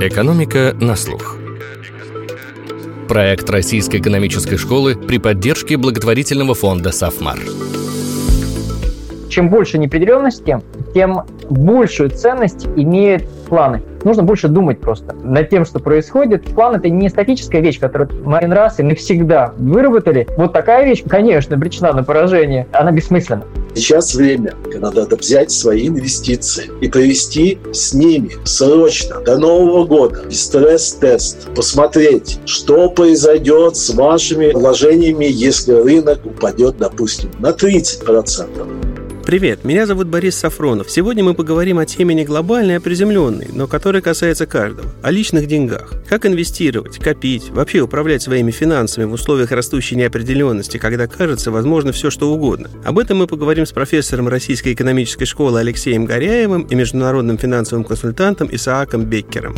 Экономика на слух. Проект Российской экономической школы при поддержке благотворительного фонда «Сафмар». Чем больше неопределенности, тем большую ценность имеют планы. Нужно больше думать просто над тем, что происходит. План — это не статическая вещь, которую мы один раз и навсегда выработали. Вот такая вещь, конечно, обречена на поражение. Она бессмысленна. Сейчас время, когда надо взять свои инвестиции и провести с ними срочно до Нового года стресс-тест, посмотреть, что произойдет с вашими вложениями, если рынок упадет, допустим, на 30%. Привет, меня зовут Борис Сафронов. Сегодня мы поговорим о теме не глобальной, а приземленной, но которая касается каждого. О личных деньгах. Как инвестировать, копить, вообще управлять своими финансами в условиях растущей неопределенности, когда кажется возможно все что угодно. Об этом мы поговорим с профессором Российской экономической школы Алексеем Горяевым и международным финансовым консультантом Исааком Беккером.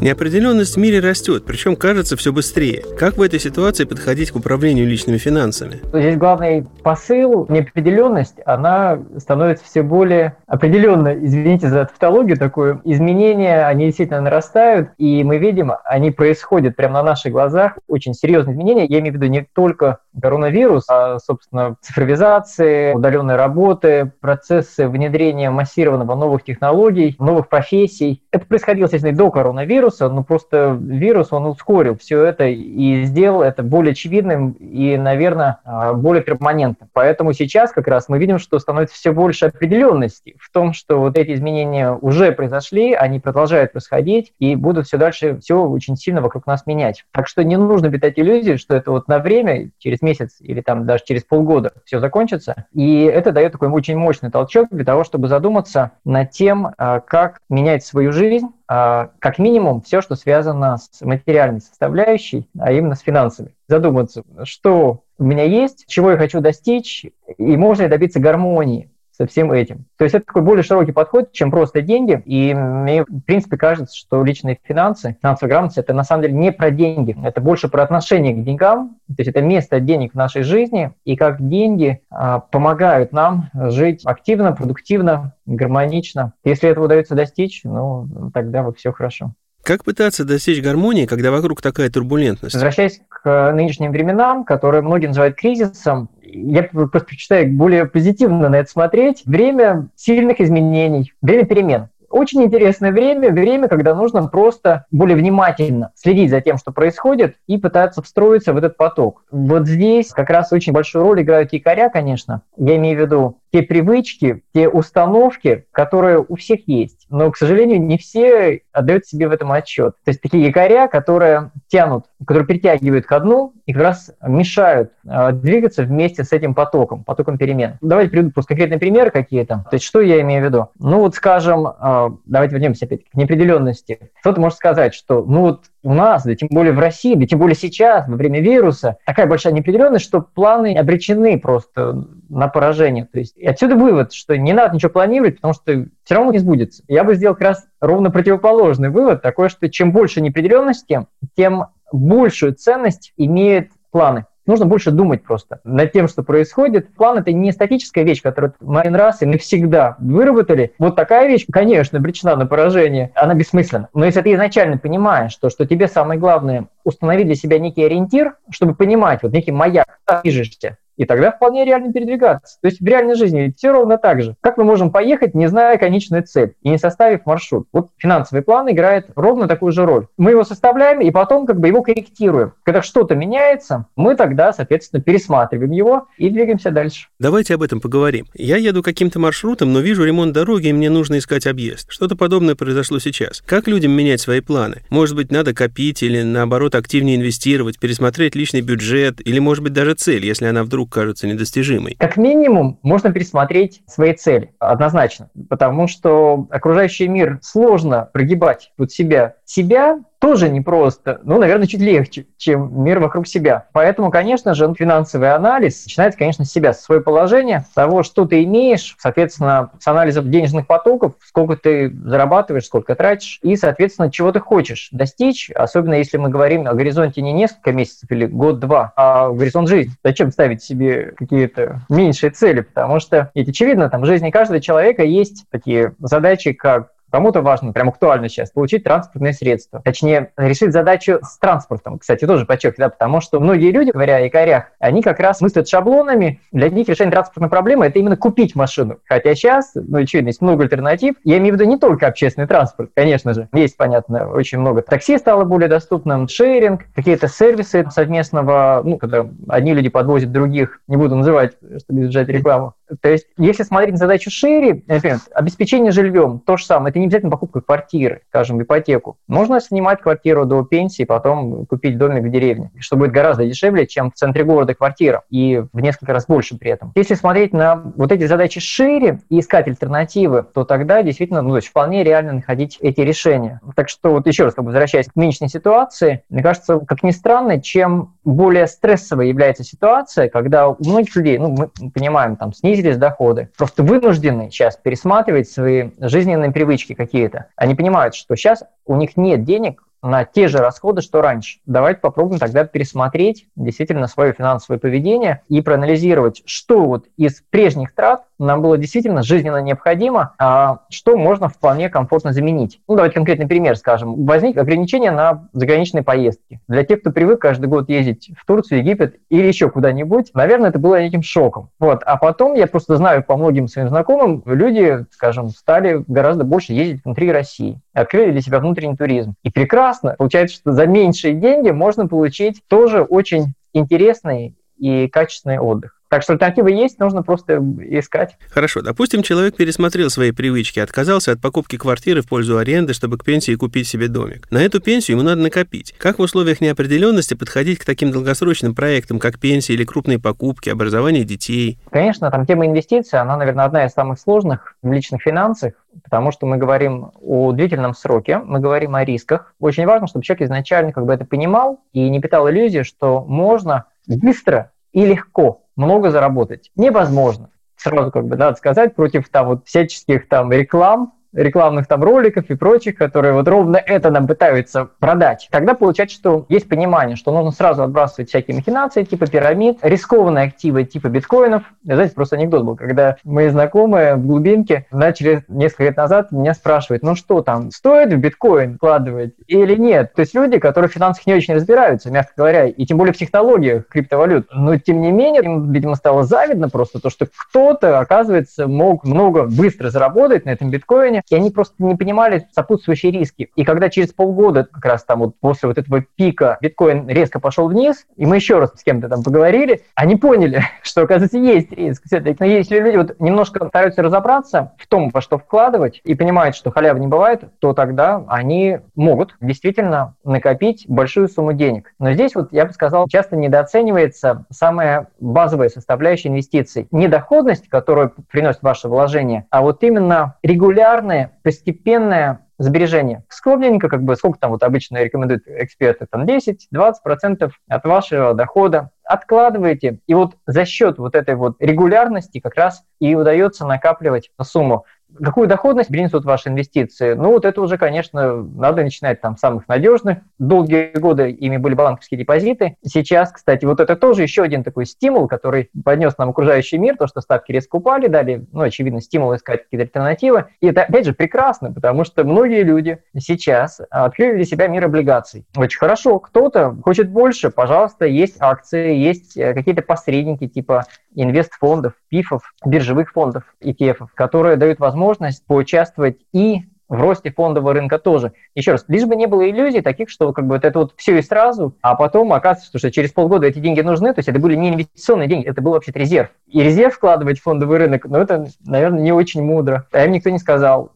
Неопределенность в мире растет, причем кажется все быстрее. Как в этой ситуации подходить к управлению личными финансами? Здесь главный посыл, неопределенность, она становится все более определенной. Извините за тавтологию такую. Изменения, они действительно нарастают, и мы видим, они происходят прямо на наших глазах. Очень серьезные изменения. Я имею в виду не только коронавирус, а, собственно, цифровизации, удаленной работы, процессы внедрения массированного новых технологий, новых профессий. Это происходило, естественно, и до коронавируса, вируса, но просто вирус, он ускорил все это и сделал это более очевидным и, наверное, а, более перманентным. Поэтому сейчас как раз мы видим, что становится все больше определенности в том, что вот эти изменения уже произошли, они продолжают происходить и будут все дальше все очень сильно вокруг нас менять. Так что не нужно питать иллюзии, что это вот на время, через месяц или там даже через полгода все закончится. И это дает такой очень мощный толчок для того, чтобы задуматься над тем, а, как менять свою жизнь, как минимум все, что связано с материальной составляющей, а именно с финансами. Задуматься, что у меня есть, чего я хочу достичь, и можно ли добиться гармонии со всем этим. То есть это такой более широкий подход, чем просто деньги. И мне, в принципе, кажется, что личные финансы, финансовая грамотность, это на самом деле не про деньги. Это больше про отношение к деньгам. То есть это место денег в нашей жизни и как деньги а, помогают нам жить активно, продуктивно, гармонично. Если этого удается достичь, ну, тогда все хорошо. Как пытаться достичь гармонии, когда вокруг такая турбулентность? Возвращаясь к нынешним временам, которые многие называют кризисом, я предпочитаю более позитивно на это смотреть. Время сильных изменений, время перемен очень интересное время, время, когда нужно просто более внимательно следить за тем, что происходит, и пытаться встроиться в этот поток. Вот здесь как раз очень большую роль играют якоря, конечно. Я имею в виду те привычки, те установки, которые у всех есть. Но, к сожалению, не все отдают себе в этом отчет. То есть такие якоря, которые тянут, которые притягивают к дну и как раз мешают э, двигаться вместе с этим потоком, потоком перемен. Давайте приведу просто конкретные примеры какие-то. То есть что я имею в виду? Ну вот, скажем, э, давайте вернемся опять к неопределенности. Кто-то может сказать, что ну вот у нас, да тем более в России, да тем более сейчас, во время вируса, такая большая неопределенность, что планы обречены просто на поражение. То есть и отсюда вывод, что не надо ничего планировать, потому что все равно не сбудется. Я бы сделал как раз ровно противоположный вывод, такой, что чем больше неопределенности, тем большую ценность имеют планы нужно больше думать просто над тем, что происходит. План — это не статическая вещь, которую мы один раз и навсегда выработали. Вот такая вещь, конечно, обречена на поражение, она бессмысленна. Но если ты изначально понимаешь, что, что тебе самое главное установить для себя некий ориентир, чтобы понимать, вот некий маяк, куда движешься, и тогда вполне реально передвигаться. То есть в реальной жизни все ровно так же. Как мы можем поехать, не зная конечную цель и не составив маршрут? Вот финансовый план играет ровно такую же роль. Мы его составляем и потом как бы его корректируем. Когда что-то меняется, мы тогда, соответственно, пересматриваем его и двигаемся дальше. Давайте об этом поговорим. Я еду каким-то маршрутом, но вижу ремонт дороги, и мне нужно искать объезд. Что-то подобное произошло сейчас. Как людям менять свои планы? Может быть, надо копить или, наоборот, активнее инвестировать, пересмотреть личный бюджет или, может быть, даже цель, если она вдруг кажется недостижимой? Как минимум, можно пересмотреть свои цели, однозначно, потому что окружающий мир сложно прогибать под себя. Себя тоже непросто, ну, наверное, чуть легче, чем мир вокруг себя. Поэтому, конечно же, финансовый анализ начинается, конечно, с себя, с своего положения, того, что ты имеешь, соответственно, с анализа денежных потоков, сколько ты зарабатываешь, сколько тратишь, и, соответственно, чего ты хочешь достичь, особенно если мы говорим о горизонте не несколько месяцев или год-два, а горизонт жизни. Зачем ставить себе какие-то меньшие цели? Потому что, ведь очевидно, там в жизни каждого человека есть такие задачи, как Кому-то важно, прям актуально сейчас, получить транспортное средство. Точнее, решить задачу с транспортом. Кстати, тоже подчеркиваю, да, потому что многие люди, говоря о якорях, они как раз мыслят шаблонами. Для них решение транспортной проблемы – это именно купить машину. Хотя сейчас, ну, очевидно, есть много альтернатив. Я имею в виду не только общественный транспорт, конечно же. Есть, понятно, очень много. Такси стало более доступным, шеринг, какие-то сервисы совместного, ну, когда одни люди подвозят других, не буду называть, чтобы избежать рекламу. То есть, если смотреть на задачу шире, например, обеспечение жильем, то же самое, это не обязательно покупка квартиры, скажем, ипотеку. Можно снимать квартиру до пенсии, потом купить домик в деревне, что будет гораздо дешевле, чем в центре города квартира, и в несколько раз больше при этом. Если смотреть на вот эти задачи шире и искать альтернативы, то тогда действительно ну, то есть вполне реально находить эти решения. Так что вот еще раз, как бы возвращаясь к нынешней ситуации, мне кажется, как ни странно, чем более стрессовой является ситуация, когда у многих людей, ну, мы понимаем, там, снизились доходы, просто вынуждены сейчас пересматривать свои жизненные привычки какие-то. Они понимают, что сейчас у них нет денег на те же расходы, что раньше. Давайте попробуем тогда пересмотреть действительно свое финансовое поведение и проанализировать, что вот из прежних трат нам было действительно жизненно необходимо, а что можно вполне комфортно заменить. Ну, давайте конкретный пример скажем. Возник ограничение на заграничные поездки. Для тех, кто привык каждый год ездить в Турцию, Египет или еще куда-нибудь, наверное, это было неким шоком. Вот. А потом, я просто знаю по многим своим знакомым, люди, скажем, стали гораздо больше ездить внутри России, открыли для себя внутренний туризм. И прекрасно. Получается, что за меньшие деньги можно получить тоже очень интересный и качественный отдых. Так что альтернативы есть, нужно просто искать. Хорошо, допустим, человек пересмотрел свои привычки, отказался от покупки квартиры в пользу аренды, чтобы к пенсии купить себе домик. На эту пенсию ему надо накопить. Как в условиях неопределенности подходить к таким долгосрочным проектам, как пенсия или крупные покупки, образование детей? Конечно, там тема инвестиций, она, наверное, одна из самых сложных в личных финансах, потому что мы говорим о длительном сроке, мы говорим о рисках. Очень важно, чтобы человек изначально как бы это понимал и не питал иллюзии, что можно быстро и легко много заработать невозможно. Сразу как бы надо сказать, против там вот всяческих там реклам, рекламных там роликов и прочих, которые вот ровно это нам пытаются продать, тогда получается, что есть понимание, что нужно сразу отбрасывать всякие махинации типа пирамид, рискованные активы типа биткоинов. Знаете, просто анекдот был, когда мои знакомые в глубинке начали несколько лет назад меня спрашивать, ну что там, стоит в биткоин вкладывать или нет? То есть люди, которые в финансах не очень разбираются, мягко говоря, и тем более в технологиях криптовалют. Но тем не менее, им, видимо, стало завидно просто то, что кто-то, оказывается, мог много быстро заработать на этом биткоине, и они просто не понимали сопутствующие риски. И когда через полгода, как раз там вот после вот этого пика биткоин резко пошел вниз, и мы еще раз с кем-то там поговорили, они поняли, что, оказывается, есть риск. Но если люди вот немножко стараются разобраться в том, во что вкладывать, и понимают, что халявы не бывает, то тогда они могут действительно накопить большую сумму денег. Но здесь вот, я бы сказал, часто недооценивается самая базовая составляющая инвестиций. Не доходность, которую приносит ваше вложение, а вот именно регулярно плавное, постепенное сбережение. Скромненько, как бы, сколько там вот обычно рекомендуют эксперты, там 10-20% от вашего дохода откладываете, и вот за счет вот этой вот регулярности как раз и удается накапливать сумму. Какую доходность принесут ваши инвестиции? Ну, вот это уже, конечно, надо начинать там с самых надежных. Долгие годы ими были банковские депозиты. Сейчас, кстати, вот это тоже еще один такой стимул, который поднес нам окружающий мир, то, что ставки резко упали, дали, ну, очевидно, стимул искать какие-то альтернативы. И это, опять же, прекрасно, потому что многие люди сейчас открыли для себя мир облигаций. Очень хорошо. Кто-то хочет больше, пожалуйста, есть акции, есть э, какие-то посредники типа инвестфондов, пифов, биржевых фондов, ETF, которые дают возможность поучаствовать и в росте фондового рынка тоже. Еще раз, лишь бы не было иллюзий таких, что как бы вот это вот все и сразу, а потом оказывается, что через полгода эти деньги нужны, то есть это были не инвестиционные деньги, это был вообще резерв. И резерв вкладывать в фондовый рынок, ну это, наверное, не очень мудро. А им никто не сказал.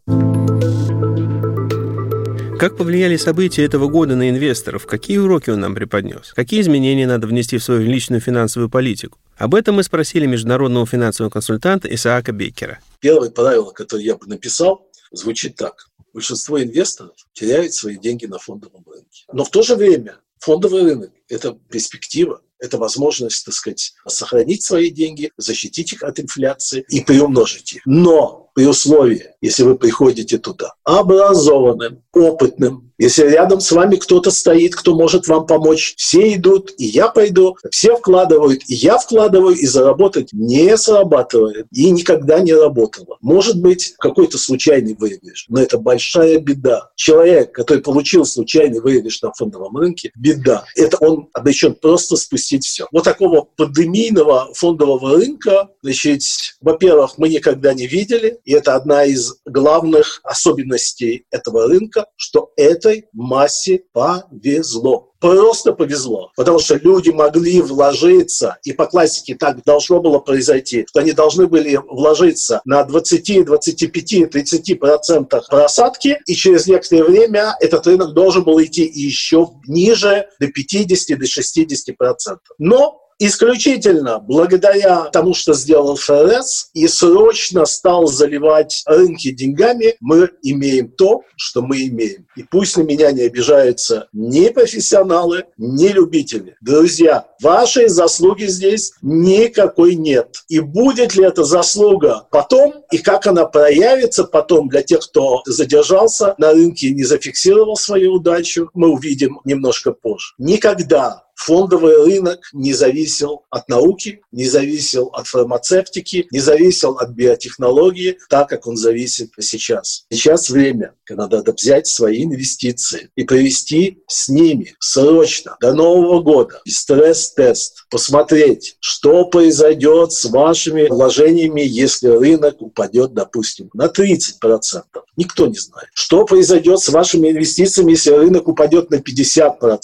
Как повлияли события этого года на инвесторов? Какие уроки он нам преподнес? Какие изменения надо внести в свою личную финансовую политику? Об этом мы спросили международного финансового консультанта Исаака Беккера. Первое правило, которое я бы написал, звучит так. большинство инвесторов теряют свои деньги на фондовом рынке. Но в то же время фондовый рынок – это перспектива, это возможность, так сказать, сохранить свои деньги, защитить их от инфляции и приумножить их. Но при условии, если вы приходите туда образованным, опытным, если рядом с вами кто-то стоит, кто может вам помочь, все идут, и я пойду, все вкладывают, и я вкладываю, и заработать не срабатывает, и никогда не работало. Может быть, какой-то случайный выигрыш, но это большая беда. Человек, который получил случайный выигрыш на фондовом рынке, беда. Это он обречен просто спустить все. Вот такого пандемийного фондового рынка, значит, во-первых, мы никогда не видели, и это одна из главных особенностей этого рынка, что этой массе повезло просто повезло, потому что люди могли вложиться, и по классике так должно было произойти, что они должны были вложиться на 20, 25, 30 процентах просадки, и через некоторое время этот рынок должен был идти еще ниже, до 50, до 60 процентов. Но исключительно благодаря тому, что сделал ФРС и срочно стал заливать рынки деньгами, мы имеем то, что мы имеем. И пусть на меня не обижаются ни профессионалы, ни любители. Друзья, вашей заслуги здесь никакой нет. И будет ли эта заслуга потом, и как она проявится потом для тех, кто задержался на рынке и не зафиксировал свою удачу, мы увидим немножко позже. Никогда фондовый рынок не зависел от науки, не зависел от фармацевтики, не зависел от биотехнологии, так как он зависит сейчас. Сейчас время, когда надо взять свои инвестиции и провести с ними срочно до Нового года стресс-тест, посмотреть, что произойдет с вашими вложениями, если рынок упадет, допустим, на 30%. Никто не знает. Что произойдет с вашими инвестициями, если рынок упадет на 50%?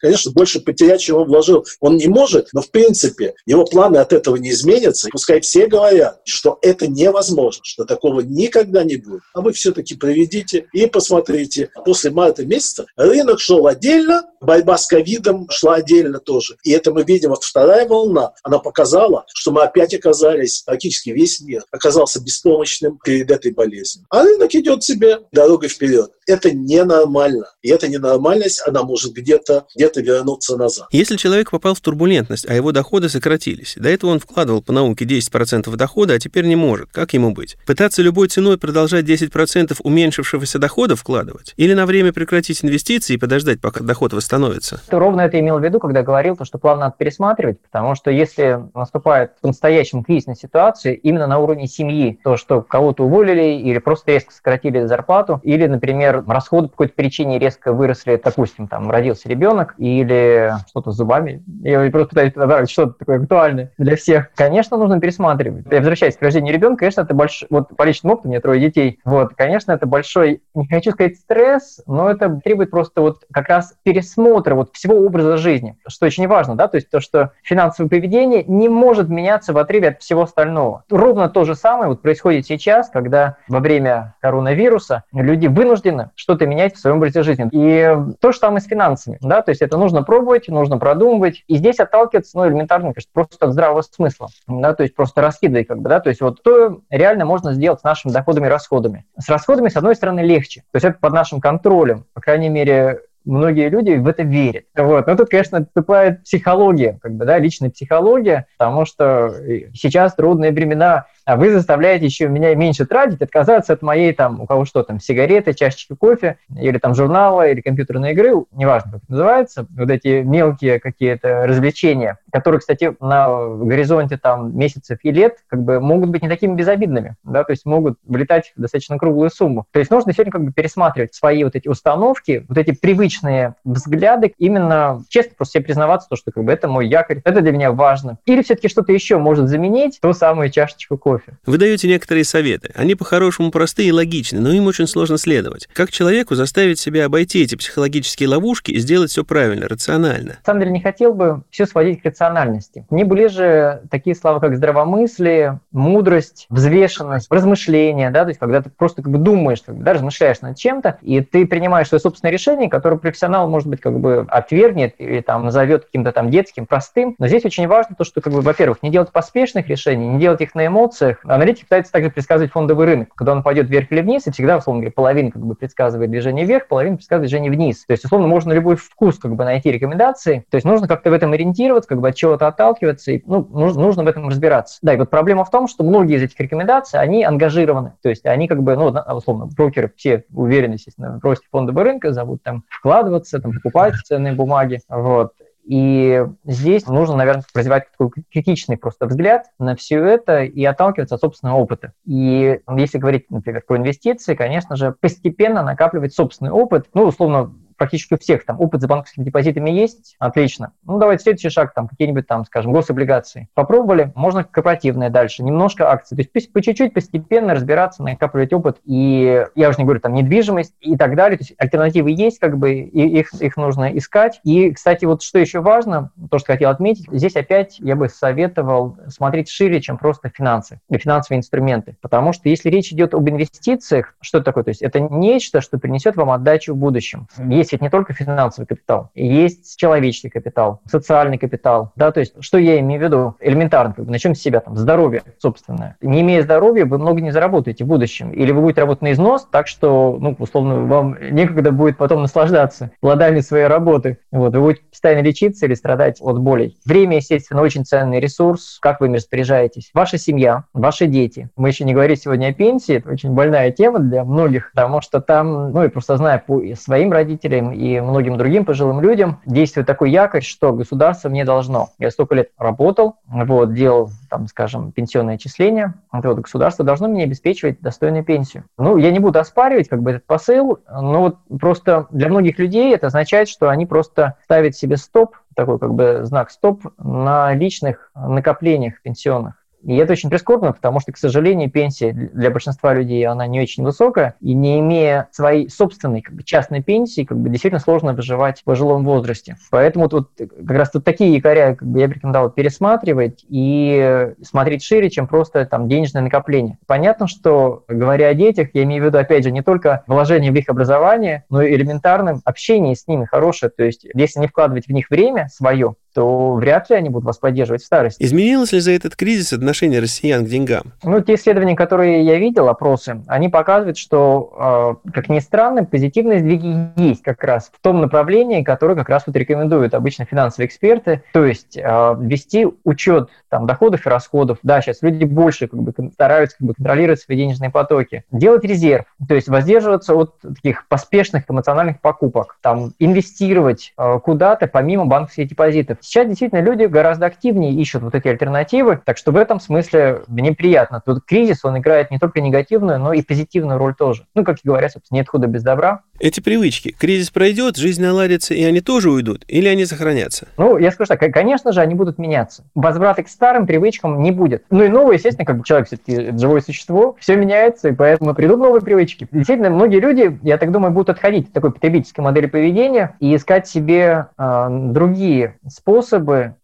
Конечно, больше потерять, чем он вложил, он не может, но в принципе его планы от этого не изменятся. пускай все говорят, что это невозможно, что такого никогда не будет. А вы все-таки проведите и посмотрите. После марта месяца рынок шел отдельно, борьба с ковидом шла отдельно тоже. И это мы видим, вот вторая волна, она показала, что мы опять оказались, практически весь мир оказался беспомощным перед этой болезнью. А рынок идет себе дорогой вперед. Это ненормально. И эта ненормальность, она может где-то где вернуться назад. Если человек попал в турбулентность, а его доходы сократились, до этого он вкладывал по науке 10% дохода, а теперь не может, как ему быть? Пытаться любой ценой продолжать 10% уменьшившегося дохода вкладывать? Или на время прекратить инвестиции и подождать, пока доход восстановится? Ты ровно это имел в виду, когда говорил, то, что план надо пересматривать, потому что если наступает по-настоящему кризисная ситуация именно на уровне семьи, то, что кого-то уволили или просто резко сократили зарплату, или, например, расходы по какой-то причине резко выросли, допустим, там родился ребенок, или что-то с зубами. Я просто пытаюсь подобрать что-то такое актуальное для всех. Конечно, нужно пересматривать. Я возвращаюсь к рождению ребенка, конечно, это большой, вот по личному опыту, у меня трое детей, вот, конечно, это большой, не хочу сказать стресс, но это требует просто вот как раз пересмотра вот всего образа жизни, что очень важно, да, то есть то, что финансовое поведение не может меняться в отрыве от всего остального. Ровно то же самое вот происходит сейчас, когда во время коронавируса люди вынуждены что-то менять в своем образе жизни. И то же самое с финансами, да, то есть это нужно пробовать, нужно продумывать. И здесь отталкиваться, ну, элементарно, конечно, просто от здравого смысла, да, то есть просто раскидывать, как бы, да, то есть вот что реально можно сделать с нашими доходами и расходами. С расходами, с одной стороны, легче, то есть это под нашим контролем, по крайней мере, многие люди в это верят. Вот. Но тут, конечно, вступает психология, как бы, да, личная психология, потому что сейчас трудные времена, а вы заставляете еще меня меньше тратить, отказаться от моей, там, у кого что там, сигареты, чашечки кофе, или там журнала, или компьютерной игры, неважно, как это называется, вот эти мелкие какие-то развлечения, которые, кстати, на горизонте там месяцев и лет как бы могут быть не такими безобидными, да, то есть могут влетать в достаточно круглую сумму. То есть нужно сегодня как бы пересматривать свои вот эти установки, вот эти привычные взгляды, именно честно просто себе признаваться, то, что как бы это мой якорь, это для меня важно. Или все-таки что-то еще может заменить ту самую чашечку кофе кофе. Вы даете некоторые советы. Они по-хорошему простые и логичны, но им очень сложно следовать. Как человеку заставить себя обойти эти психологические ловушки и сделать все правильно, рационально? На самом деле не хотел бы все сводить к рациональности. Мне ближе такие слова, как здравомыслие, мудрость, взвешенность, размышление, да, то есть когда ты просто как бы думаешь, как бы, да, размышляешь над чем-то, и ты принимаешь свое собственное решение, которое профессионал, может быть, как бы отвергнет или там назовет каким-то там детским, простым. Но здесь очень важно то, что, как бы, во-первых, не делать поспешных решений, не делать их на эмоции, инвестициях аналитик пытается также предсказывать фондовый рынок, когда он пойдет вверх или вниз, и всегда, условно говоря, половина как бы предсказывает движение вверх, половина предсказывает движение вниз. То есть, условно, можно любой вкус как бы найти рекомендации, то есть нужно как-то в этом ориентироваться, как бы от чего-то отталкиваться, и ну, нужно, нужно в этом разбираться. Да, и вот проблема в том, что многие из этих рекомендаций, они ангажированы, то есть они как бы, ну, условно, брокеры все уверены, естественно, в фондового рынка, зовут там вкладываться, там покупать ценные бумаги, вот. И здесь нужно, наверное, развивать такой критичный просто взгляд на все это и отталкиваться от собственного опыта. И если говорить, например, про инвестиции, конечно же, постепенно накапливать собственный опыт, ну, условно, практически у всех там опыт за банковскими депозитами есть, отлично. Ну, давайте следующий шаг, там, какие-нибудь там, скажем, гособлигации. Попробовали, можно корпоративное дальше, немножко акций. То есть по чуть-чуть, постепенно разбираться, накапливать опыт. И я уже не говорю, там, недвижимость и так далее. То есть альтернативы есть, как бы, и их, их нужно искать. И, кстати, вот что еще важно, то, что хотел отметить, здесь опять я бы советовал смотреть шире, чем просто финансы и финансовые инструменты. Потому что если речь идет об инвестициях, что это такое? То есть это нечто, что принесет вам отдачу в будущем. Есть ведь не только финансовый капитал, есть человеческий капитал, социальный капитал, да, то есть что я имею в виду? Элементарно, как бы, начнем с себя, там, здоровье собственное. Не имея здоровья, вы много не заработаете в будущем, или вы будете работать на износ, так что, ну, условно, вам некогда будет потом наслаждаться плодами своей работы, вот, вы будете постоянно лечиться или страдать от болей. Время, естественно, очень ценный ресурс, как вы им распоряжаетесь. Ваша семья, ваши дети. Мы еще не говорим сегодня о пенсии, это очень больная тема для многих, потому что там, ну, и просто знаю по своим родителям, родителям и многим другим пожилым людям действует такой якорь, что государство мне должно. Я столько лет работал, вот, делал, там, скажем, пенсионное отчисление, вот, государство должно мне обеспечивать достойную пенсию. Ну, я не буду оспаривать как бы этот посыл, но вот просто для многих людей это означает, что они просто ставят себе стоп, такой как бы знак стоп на личных накоплениях пенсионных. И это очень прискорбно, потому что, к сожалению, пенсия для большинства людей, она не очень высокая, и не имея своей собственной как бы, частной пенсии, как бы действительно сложно выживать в пожилом возрасте. Поэтому вот, как раз тут такие якоря как бы, я бы рекомендовал пересматривать и смотреть шире, чем просто там денежное накопление. Понятно, что, говоря о детях, я имею в виду, опять же, не только вложение в их образование, но и элементарным общение с ними хорошее. То есть, если не вкладывать в них время свое, то вряд ли они будут вас поддерживать в старости. Изменилось ли за этот кризис отношение россиян к деньгам? Ну, те исследования, которые я видел, опросы, они показывают, что, э, как ни странно, позитивные сдвиги есть как раз в том направлении, которое как раз вот рекомендуют обычно финансовые эксперты, то есть э, вести учет там, доходов и расходов. Да, сейчас люди больше как бы, стараются как бы, контролировать свои денежные потоки. Делать резерв, то есть воздерживаться от таких поспешных эмоциональных покупок, там, инвестировать э, куда-то помимо банковских депозитов. Сейчас действительно люди гораздо активнее ищут вот эти альтернативы, так что в этом смысле мне приятно. Тут кризис, он играет не только негативную, но и позитивную роль тоже. Ну, как и говорят, собственно, нет худа без добра. Эти привычки, кризис пройдет, жизнь наладится, и они тоже уйдут, или они сохранятся? Ну, я скажу так, конечно же, они будут меняться. Возврата к старым привычкам не будет. Ну и новые, естественно, как бы человек все-таки живое существо, все меняется, и поэтому придут новые привычки. Действительно, многие люди, я так думаю, будут отходить от такой потребительской модели поведения и искать себе э, другие способы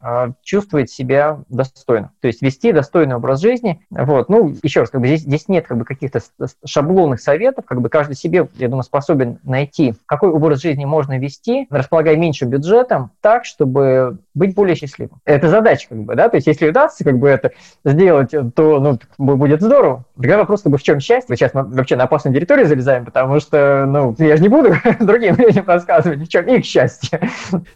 э, чувствовать себя достойно. То есть вести достойный образ жизни. Вот. Ну, еще раз, как бы здесь, здесь нет как бы каких-то шаблонных советов, как бы каждый себе, я думаю, способен найти, какой образ жизни можно вести, располагая меньше бюджетом, так, чтобы быть более счастливым. Это задача, как бы, да, то есть если удастся как бы это сделать, то, ну, будет здорово. Другой вопрос, как бы, в чем счастье? Сейчас мы вообще на опасную территорию залезаем, потому что, ну, я же не буду другим людям рассказывать, в чем их счастье.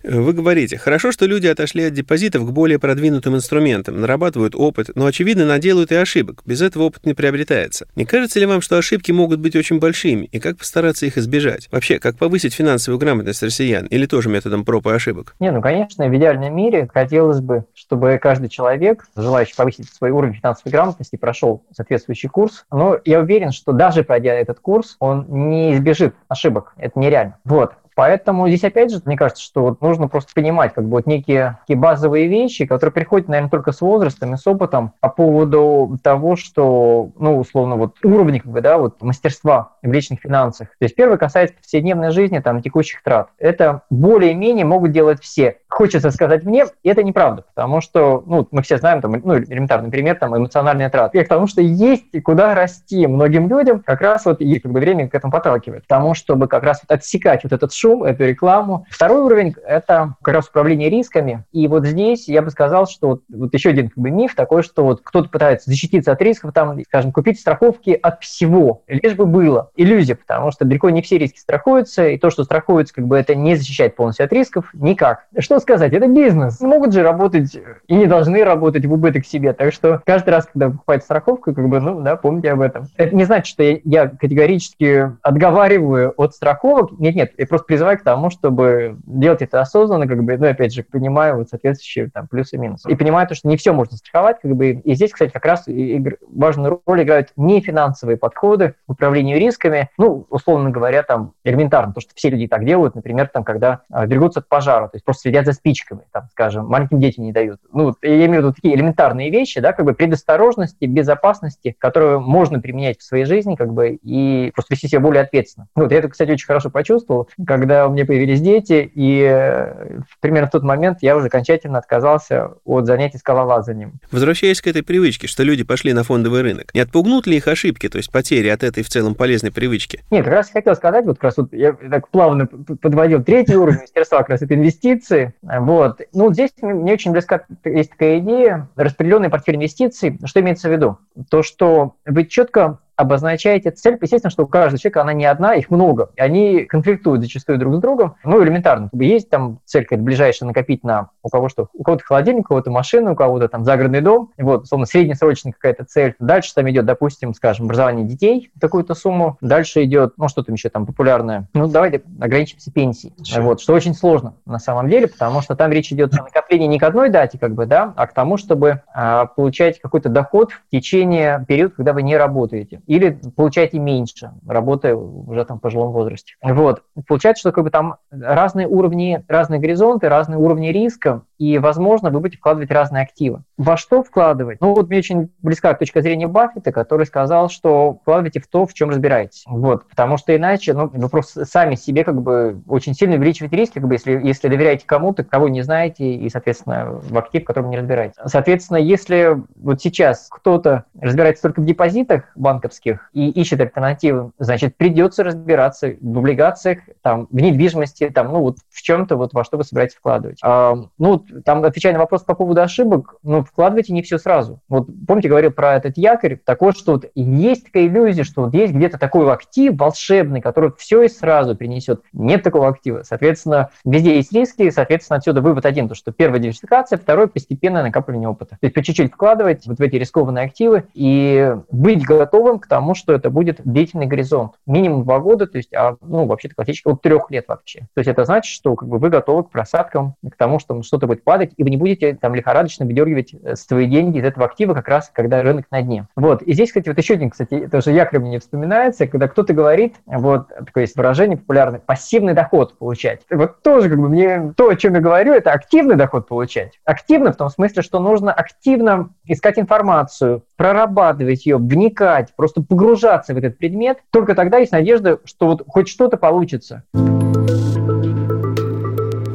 Вы говорите, хорошо, что люди отошли от депозитов к более продвинутым инструментам, нарабатывают опыт, но, очевидно, наделают и ошибок. Без этого опыт не приобретается. Не кажется ли вам, что ошибки могут быть очень большими, и как постараться их избежать? Вообще, как повысить финансовую грамотность россиян, или тоже методом проб и ошибок? Не, ну, конечно, в идеальном мире хотелось бы, чтобы каждый человек, желающий повысить свой уровень финансовой грамотности, прошел соответствующий курс. Но я уверен, что даже пройдя этот курс, он не избежит ошибок. Это нереально. Вот. Поэтому здесь, опять же, мне кажется, что вот нужно просто понимать как бы вот некие такие базовые вещи, которые приходят, наверное, только с возрастом и с опытом по поводу того, что, ну, условно, вот уровни, как бы, да, вот мастерства в личных финансах. То есть первое касается повседневной жизни, там, текущих трат. Это более-менее могут делать все. Хочется сказать мне, это неправда, потому что, ну, мы все знаем, там, ну, элементарный пример, там, эмоциональные траты. Потому что есть куда расти многим людям, как раз вот и как бы время к этому подталкивает. Потому чтобы как раз вот отсекать вот этот шум, эту рекламу. Второй уровень – это как раз управление рисками. И вот здесь я бы сказал, что вот, вот еще один как бы, миф такой, что вот кто-то пытается защититься от рисков, там, скажем, купить страховки от всего, лишь бы было. Иллюзия, потому что далеко не все риски страхуются, и то, что страхуется, как бы это не защищает полностью от рисков, никак. Что сказать, это бизнес. Могут же работать и не должны работать в убыток себе. Так что каждый раз, когда покупаете страховку, как бы, ну, да, помните об этом. Это не значит, что я, я категорически отговариваю от страховок. Нет, нет, я просто призываю к тому, чтобы делать это осознанно, как бы, ну, опять же, понимаю вот соответствующие там плюсы и минусы. И понимаю то, что не все можно страховать, как бы, и здесь, кстати, как раз важную роль играют не финансовые подходы к управлению рисками, ну, условно говоря, там, элементарно, то, что все люди так делают, например, там, когда а, берегутся от пожара, то есть просто следят за спичками, там, скажем, маленьким детям не дают. Ну, я имею в виду такие элементарные вещи, да, как бы предосторожности, безопасности, которые можно применять в своей жизни, как бы, и просто вести себя более ответственно. Вот, я это, кстати, очень хорошо почувствовал, когда у меня появились дети, и э, примерно в тот момент я уже окончательно отказался от занятий скалолазанием. Возвращаясь к этой привычке, что люди пошли на фондовый рынок, не отпугнут ли их ошибки, то есть потери от этой в целом полезной привычки? Нет, как раз хотел сказать, вот как раз вот я так плавно подводил третий уровень мастерства, как раз это инвестиции. Вот. Ну, здесь мне очень близка есть такая идея, распределенный портфель инвестиций. Что имеется в виду? То, что вы четко обозначаете цель. Естественно, что у каждого человека она не одна, их много. И они конфликтуют зачастую друг с другом. Ну, элементарно. Есть там цель какая-то ближайшая накопить на у кого что, у кого-то холодильник, у кого-то машину, у кого-то там загородный дом. Вот, условно, среднесрочная какая-то цель. Дальше там идет, допустим, скажем, образование детей, такую-то сумму. Дальше идет, ну, что там еще там популярное. Ну, давайте ограничимся пенсией. Вот, что очень сложно на самом деле, потому что там речь идет о накоплении не к одной дате, как бы, да, а к тому, чтобы а, получать какой-то доход в течение периода, когда вы не работаете или получаете меньше, работая уже там в пожилом возрасте. Вот. Получается, что как бы там разные уровни, разные горизонты, разные уровни риска, и, возможно, вы будете вкладывать разные активы. Во что вкладывать? Ну, вот мне очень близка точка зрения Баффета, который сказал, что вкладывайте в то, в чем разбираетесь. Вот, потому что иначе, ну, вы просто сами себе как бы очень сильно увеличиваете риски, как бы, если, если доверяете кому-то, кого не знаете, и, соответственно, в актив, в котором не разбираетесь. Соответственно, если вот сейчас кто-то разбирается только в депозитах банковских и ищет альтернативы, значит, придется разбираться в облигациях, там, в недвижимости, там, ну, вот в чем-то, вот во что вы собираетесь вкладывать. А, ну, там, отвечая на вопрос по поводу ошибок, ну, вкладывайте не все сразу. Вот помните, говорил про этот якорь, такой, что вот есть такая иллюзия, что вот есть где-то такой актив волшебный, который все и сразу принесет. Нет такого актива. Соответственно, везде есть риски, соответственно, отсюда вывод один, то, что первая диверсификация, второй постепенное накапливание опыта. То есть по чуть-чуть вкладывать вот в эти рискованные активы и быть готовым к тому, что это будет длительный горизонт. Минимум два года, то есть, а, ну, вообще-то классически от трех лет вообще. То есть это значит, что как бы, вы готовы к просадкам, к тому, что что-то будет падать, и вы не будете там лихорадочно выдергивать э, свои деньги из этого актива как раз, когда рынок на дне. Вот. И здесь, кстати, вот еще один, кстати, тоже якорь мне вспоминается, когда кто-то говорит, вот такое есть выражение популярное, пассивный доход получать. Вот тоже как бы мне то, о чем я говорю, это активный доход получать. Активно в том смысле, что нужно активно искать информацию, прорабатывать ее, вникать, просто погружаться в этот предмет. Только тогда есть надежда, что вот хоть что-то получится.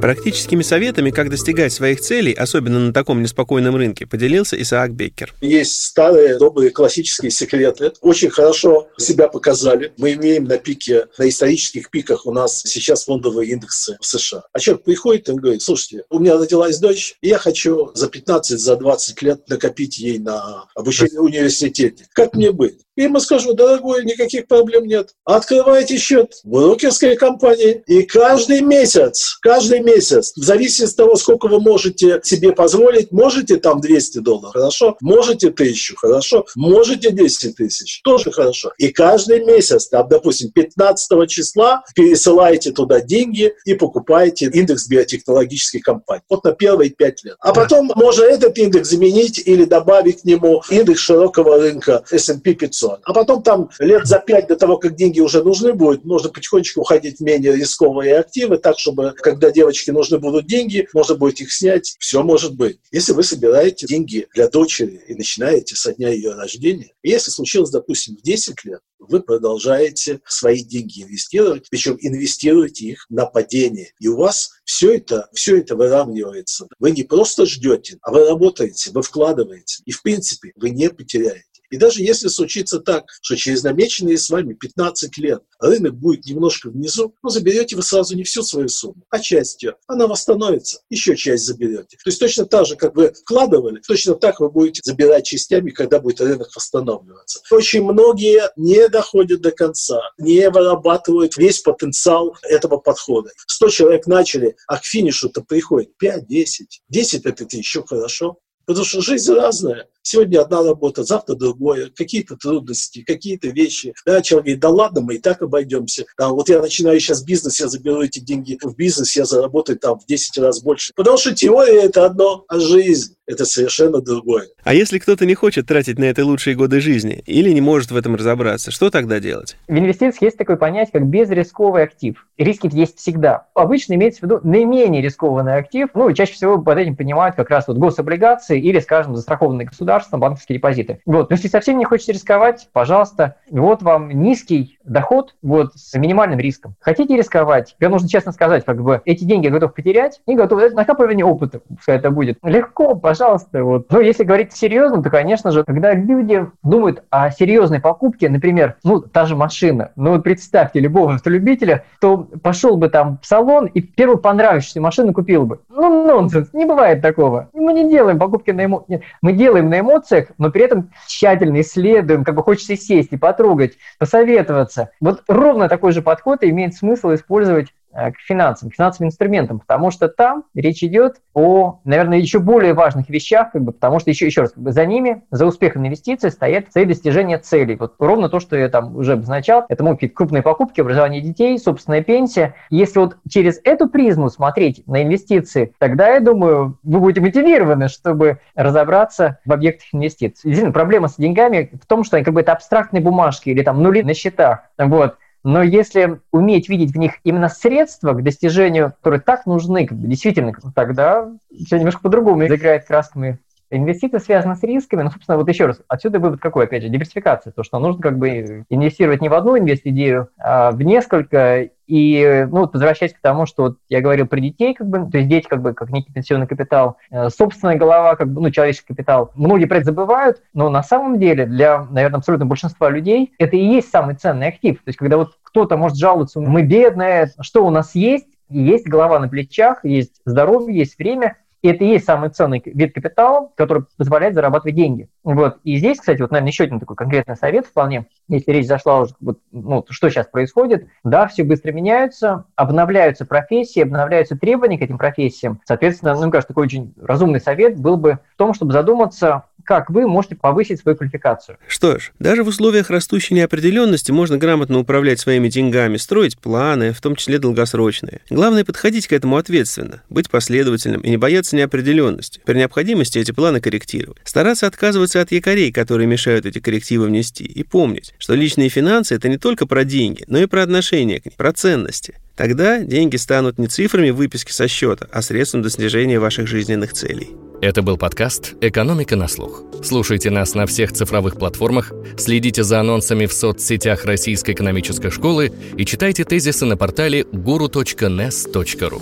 Практическими советами, как достигать своих целей, особенно на таком неспокойном рынке, поделился Исаак Беккер. Есть старые, добрые, классические секреты. Очень хорошо себя показали. Мы имеем на пике, на исторических пиках у нас сейчас фондовые индексы в США. А человек приходит и говорит, слушайте, у меня родилась дочь, и я хочу за 15, за 20 лет накопить ей на обучение в университете. Как мне быть? И ему скажу, дорогой, никаких проблем нет. Открывайте счет в брокерской компании, и каждый месяц, каждый месяц, в зависимости от того, сколько вы можете себе позволить, можете там 200 долларов, хорошо, можете 1000, хорошо, можете 10 тысяч, тоже хорошо. И каждый месяц, там, допустим, 15 числа пересылаете туда деньги и покупаете индекс биотехнологических компаний. Вот на первые 5 лет. А потом можно этот индекс заменить или добавить к нему индекс широкого рынка S&P 500 инвестиционно. А потом там лет за пять до того, как деньги уже нужны будут, можно потихонечку уходить в менее рисковые активы, так, чтобы, когда девочке нужны будут деньги, можно будет их снять. Все может быть. Если вы собираете деньги для дочери и начинаете со дня ее рождения, если случилось, допустим, в 10 лет, вы продолжаете свои деньги инвестировать, причем инвестируете их на падение. И у вас все это, все это выравнивается. Вы не просто ждете, а вы работаете, вы вкладываете. И, в принципе, вы не потеряете. И даже если случится так, что через намеченные с вами 15 лет рынок будет немножко внизу, ну, заберете вы сразу не всю свою сумму, а часть ее. Она восстановится, еще часть заберете. То есть точно так же, как вы вкладывали, точно так вы будете забирать частями, когда будет рынок восстанавливаться. Очень многие не доходят до конца, не вырабатывают весь потенциал этого подхода. 100 человек начали, а к финишу-то приходит 5-10. 10 это еще хорошо. Потому что жизнь разная. Сегодня одна работа, завтра другое, какие-то трудности, какие-то вещи. Да, человек говорит, да ладно, мы и так обойдемся. Да, вот я начинаю сейчас бизнес, я заберу эти деньги в бизнес, я заработаю там в 10 раз больше. Потому что теория это одно, а жизнь это совершенно другое. А если кто-то не хочет тратить на это лучшие годы жизни или не может в этом разобраться, что тогда делать? В инвестициях есть такое понятие, как безрисковый актив. Риски есть всегда. Обычно имеется в виду наименее рискованный актив. Ну, и чаще всего под этим понимают как раз вот гособлигации или, скажем, застрахованные государством банковские депозиты. Вот. Но если совсем не хочете рисковать, пожалуйста, вот вам низкий доход вот, с минимальным риском. Хотите рисковать? Я нужно честно сказать, как бы эти деньги я готов потерять и готов это накапливание опыта, пускай это будет. Легко, пожалуйста. Вот. Но если говорить серьезно, то, конечно же, когда люди думают о серьезной покупке, например, ну, та же машина, ну, вот представьте любого автолюбителя, то пошел бы там в салон и первую понравившуюся машину купил бы. Ну, нонсенс, не бывает такого. Мы не делаем покупки на эмоциях. Мы делаем на эмоциях, но при этом тщательно исследуем, как бы хочется сесть и потрогать, посоветоваться. Вот ровно такой же подход имеет смысл использовать к финансам, к финансовым инструментам, потому что там речь идет о, наверное, еще более важных вещах, как бы, потому что еще, еще раз, как бы, за ними, за успехом инвестиций стоят цель достижения целей. Вот ровно то, что я там уже обозначал, это могут быть крупные покупки, образование детей, собственная пенсия. Если вот через эту призму смотреть на инвестиции, тогда, я думаю, вы будете мотивированы, чтобы разобраться в объектах инвестиций. Действительно, проблема с деньгами в том, что они как бы это абстрактные бумажки или там нули на счетах. Вот. Но если уметь видеть в них именно средства к достижению, которые так нужны, действительно, тогда все немножко по-другому играет красками Инвестиции связаны с рисками, но, собственно, вот еще раз, отсюда вывод какой, опять же, диверсификация, то, что нужно как бы инвестировать не в одну инвест-идею, а в несколько, и, ну, вот возвращаясь к тому, что вот я говорил про детей, как бы, то есть дети как бы как некий пенсионный капитал, э, собственная голова, как бы, ну, человеческий капитал. Многие про это забывают, но на самом деле для, наверное, абсолютно большинства людей это и есть самый ценный актив. То есть когда вот кто-то может жаловаться, мы бедные, что у нас есть, есть голова на плечах, есть здоровье, есть время, и это и есть самый ценный вид капитала, который позволяет зарабатывать деньги. Вот. И здесь, кстати, вот, наверное, еще один такой конкретный совет вполне, если речь зашла уже, вот, ну, что сейчас происходит. Да, все быстро меняются, обновляются профессии, обновляются требования к этим профессиям. Соответственно, ну, мне кажется, такой очень разумный совет был бы в том, чтобы задуматься, как вы можете повысить свою квалификацию. Что ж, даже в условиях растущей неопределенности можно грамотно управлять своими деньгами, строить планы, в том числе долгосрочные. Главное подходить к этому ответственно, быть последовательным и не бояться неопределенности. При необходимости эти планы корректировать. Стараться отказываться от якорей, которые мешают эти коррективы внести. И помнить, что личные финансы – это не только про деньги, но и про отношения к ним, про ценности. Тогда деньги станут не цифрами выписки со счета, а средством достижения ваших жизненных целей. Это был подкаст «Экономика на слух». Слушайте нас на всех цифровых платформах, следите за анонсами в соцсетях Российской экономической школы и читайте тезисы на портале guru.nes.ru.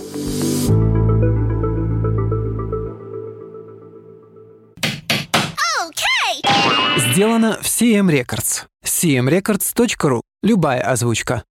Сделано в CM Records. cmrecords.ru. Любая озвучка.